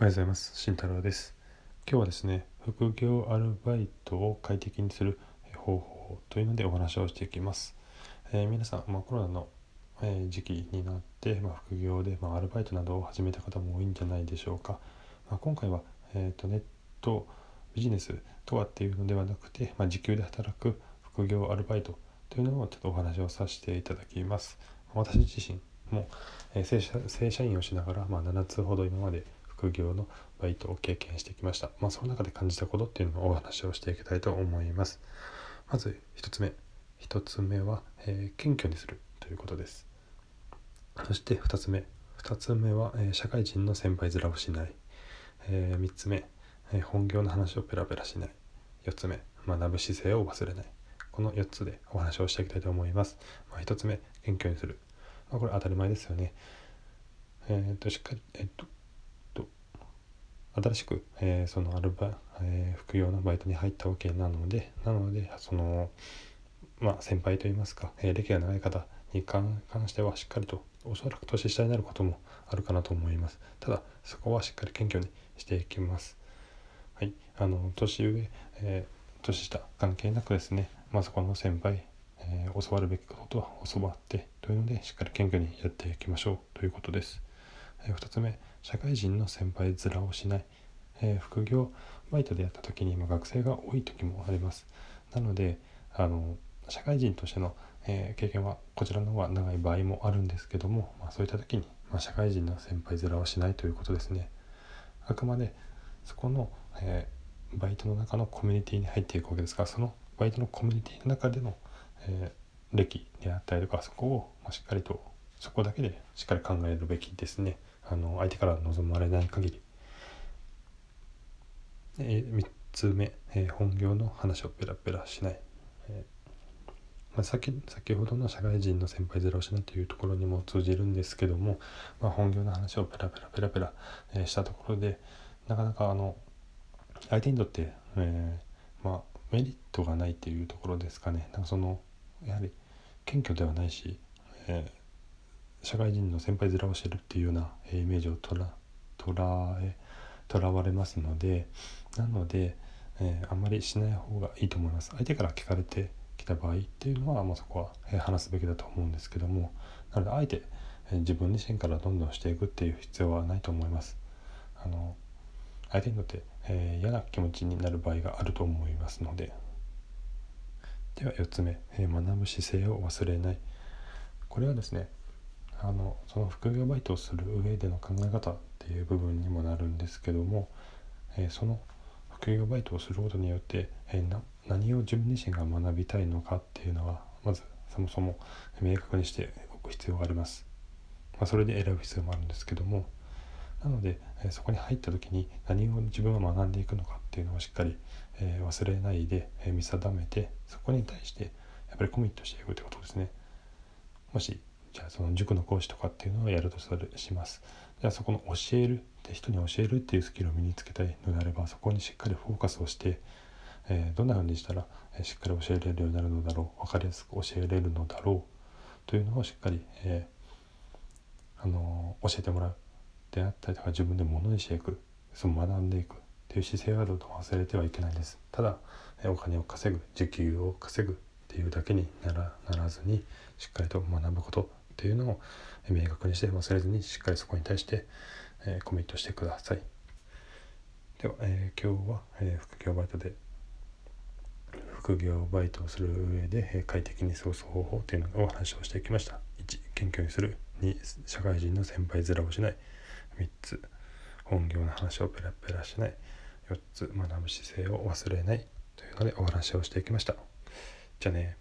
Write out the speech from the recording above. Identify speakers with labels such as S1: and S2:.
S1: おはようございます。慎太郎です。今日はですね副業アルバイトを快適にする方法というのでお話をしていきます、えー、皆さん、まあ、コロナの、えー、時期になって、まあ、副業で、まあ、アルバイトなどを始めた方も多いんじゃないでしょうか、まあ、今回は、えーと、ネットビジネスとはっていうのではなくて、ま時給で働く副業アルバイトというのをちょっとお話をさせていただきます。私自身も、え正社正社員をしながら、まあ、7つほど今まで副業のバイトを経験してきました。まあ、その中で感じたことっていうのをお話をしていきたいと思います。まず1つ目。1つ目は、えー、謙虚にするということです。そして2つ目。2つ目は、えー、社会人の先輩面をしない。えー、3つ目、え本業の話をペラペラしない。4つ目、学ぶ姿勢を忘れない。この4つでお話をしていきたいと思います。まあ、1つ目、謙虚にする。まあ、これ当たり前ですよね。えっ、と、しっかり、えっ、と、新しく、えー、そのアルバ、えー、副業のバイトに入ったわけなのでなのでそのまあ先輩といいますか、えー、歴が長い方に関してはしっかりとおそらく年下になることもあるかなと思います。ただそこはしっかり謙虚にしていきます。はい。あの年上、えー、年下関係なくですねまあそこの先輩えー、教わるべきことは教わってというのでしっかり謙虚にやっていきましょうということです。え、2つ目社会人の先輩面をしない、え、副業バイトでやった時に、ま、学生が多い時もあります。なのであの社会人としての、え、経験はこちらの方が長い場合もあるんですけども、まあ、そういった時に、ま、社会人の先輩面はしないということですね。あくまでそこの、え、バイトの中のコミュニティに入っていくわけですからそのバイトのコミュニティの中での、え、歴であったりとかそこを、しっかりとそこだけでしっかり考えるべきですね。あの相手から望まれない限り、えー、3つ目、えー、本業の話をペラペラしない、えーまあ、先先ほどの社会人の先輩面をしないというところにも通じるんですけども、まあ、本業の話をペラペラペラペラ、え、したところでなかなかあの相手にとって、えまあ、メリットがないっていうところですかね。なんかそのやはり謙虚ではないし、えー社会人の先輩面をしてるっていうようなイメージをとらとらえとらわれますのでなので、えー、あんまりしない方がいいと思います。相手から聞かれてきた場合っていうのは、まあ、そこは、え話すべきだと思うんですけどもなのであえて、え、自分自身からどんどんしていくっていう必要はないと思います。あの相手にとって、えー、嫌な気持ちになる場合があると思いますので。では4つ目、え学ぶ姿勢を忘れない。これはですねあのその副業バイトをする上での考え方っていう部分にもなるんですけども、えー、その副業バイトをすることによって、えー、何を自分自身が学びたいのかっていうのはまずそもそも明確にしておく必要があります。まあ、それで選ぶ必要もあるんですけどもなので、えー、そこに入った時に何を自分は学んでいくのかっていうのをしっかり、え忘れないで、え見定めてそこに対してやっぱりコミットしていくってことですね。もしじゃあその塾の講師とかっていうのをやるとします。じゃあそこの教えるって人に教えるっていうスキルを身につけたいのであればそこにしっかりフォーカスをして、えー、どんな風にしたら、えしっかり教えれるようになるのだろう分かりやすく教えれるのだろうというのをしっかり、えー、あのー、教えてもらうであったりとか自分でものにしていくその学んでいくっていう姿勢があると忘れてはいけないです。ただ、えお金を稼ぐ時給を稼ぐっていうだけにならならずにしっかりと学ぶことっていうのを明確にして忘れずにしっかりそこに対して、え、コミットしてください。では、えー、今日は、え、副業バイトで副業バイトをする上で、快適に過ごす方法というのをお話をしてきました。1、謙虚にする。2、社会人の先輩面をしない。3つ、本業の話をペラペラしない。4つ、学ぶ姿勢を忘れない。というのでお話をしていきました。じゃあね。